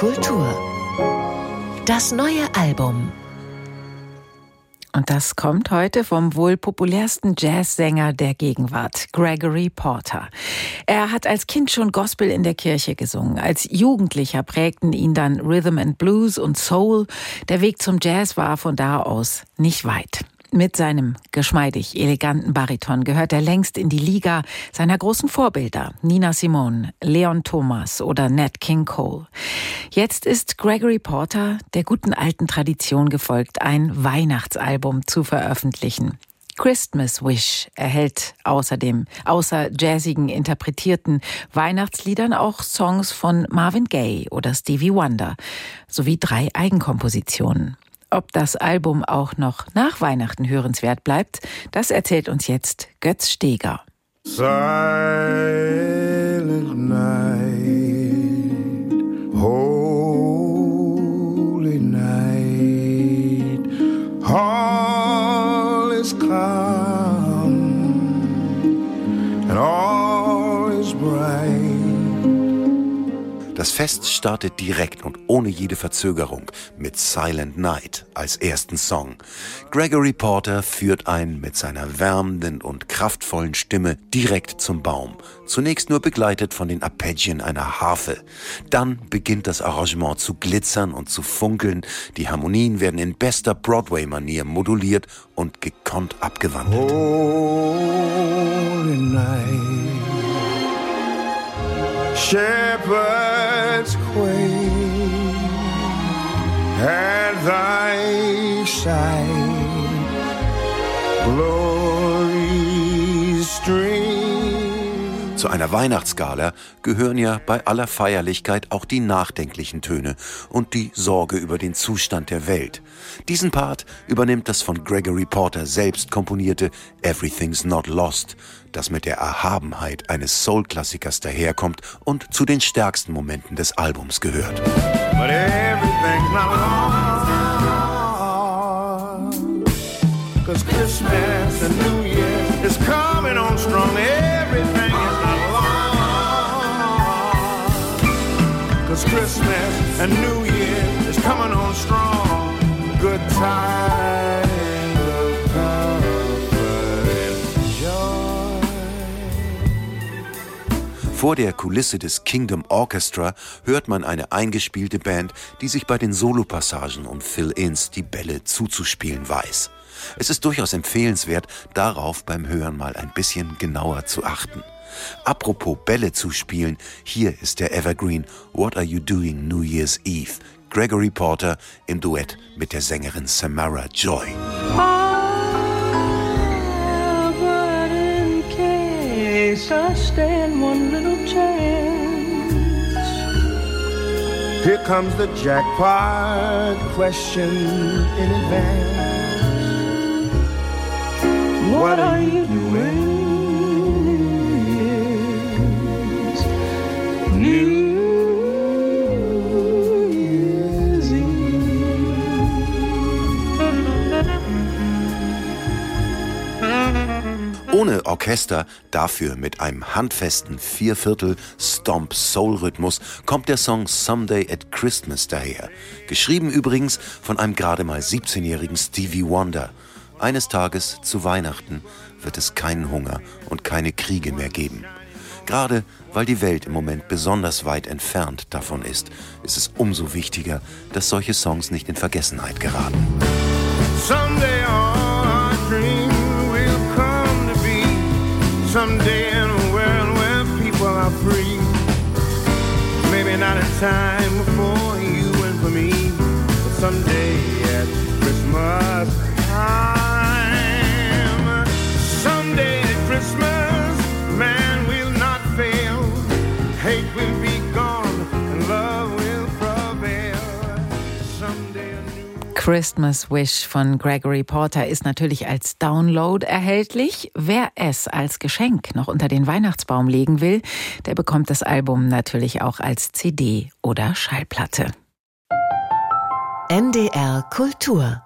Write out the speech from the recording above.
Kultur. Das neue Album. Und das kommt heute vom wohl populärsten Jazzsänger der Gegenwart, Gregory Porter. Er hat als Kind schon Gospel in der Kirche gesungen. Als Jugendlicher prägten ihn dann Rhythm and Blues und Soul. Der Weg zum Jazz war von da aus nicht weit. Mit seinem geschmeidig eleganten Bariton gehört er längst in die Liga seiner großen Vorbilder, Nina Simone, Leon Thomas oder Nat King Cole. Jetzt ist Gregory Porter der guten alten Tradition gefolgt, ein Weihnachtsalbum zu veröffentlichen. Christmas Wish erhält außerdem außer jazzigen interpretierten Weihnachtsliedern auch Songs von Marvin Gaye oder Stevie Wonder sowie drei Eigenkompositionen. Ob das Album auch noch nach Weihnachten hörenswert bleibt, das erzählt uns jetzt Götz Steger. Silent night, holy night, all is calm and all is bright. Das Fest startet direkt und ohne jede Verzögerung mit Silent Night als ersten Song. Gregory Porter führt ein mit seiner wärmenden und kraftvollen Stimme direkt zum Baum. Zunächst nur begleitet von den Arpeggien einer Harfe. Dann beginnt das Arrangement zu glitzern und zu funkeln. Die Harmonien werden in bester Broadway-Manier moduliert und gekonnt abgewandelt. Holy night, shepherds quake at thy side, glory stream. Zu einer Weihnachtsgala gehören ja bei aller Feierlichkeit auch die nachdenklichen Töne und die Sorge über den Zustand der Welt. Diesen Part übernimmt das von Gregory Porter selbst komponierte Everything's Not Lost, das mit der Erhabenheit eines Soul-Klassikers daherkommt und zu den stärksten Momenten des Albums gehört. Cause Christmas and New Year Cause Christmas and New Year is coming on strong. Good times of comfort and joy. Vor der Kulisse des Kingdom Orchestra hört man eine eingespielte Band, die sich bei den Solopassagen und Fill-Ins die Bälle zuzuspielen weiß. Es ist durchaus empfehlenswert, darauf beim Hören mal ein bisschen genauer zu achten. Apropos Bälle zu spielen, hier ist der Evergreen What Are You Doing New Year's Eve? Gregory Porter im Duett mit der Sängerin Samara Joy. But in case I stand one little chance. Here comes the jackpot question in advance. What are you doing? Ohne Orchester, dafür mit einem handfesten Vierviertel Stomp Soul Rhythmus kommt der Song Someday at Christmas daher. Geschrieben übrigens von einem gerade mal 17-jährigen Stevie Wonder. Eines Tages zu Weihnachten wird es keinen Hunger und keine Kriege mehr geben. Gerade weil die Welt im Moment besonders weit entfernt davon ist, ist es umso wichtiger, dass solche Songs nicht in Vergessenheit geraten. Someday time Christmas Wish von Gregory Porter ist natürlich als Download erhältlich. Wer es als Geschenk noch unter den Weihnachtsbaum legen will, der bekommt das Album natürlich auch als CD oder Schallplatte. NDR Kultur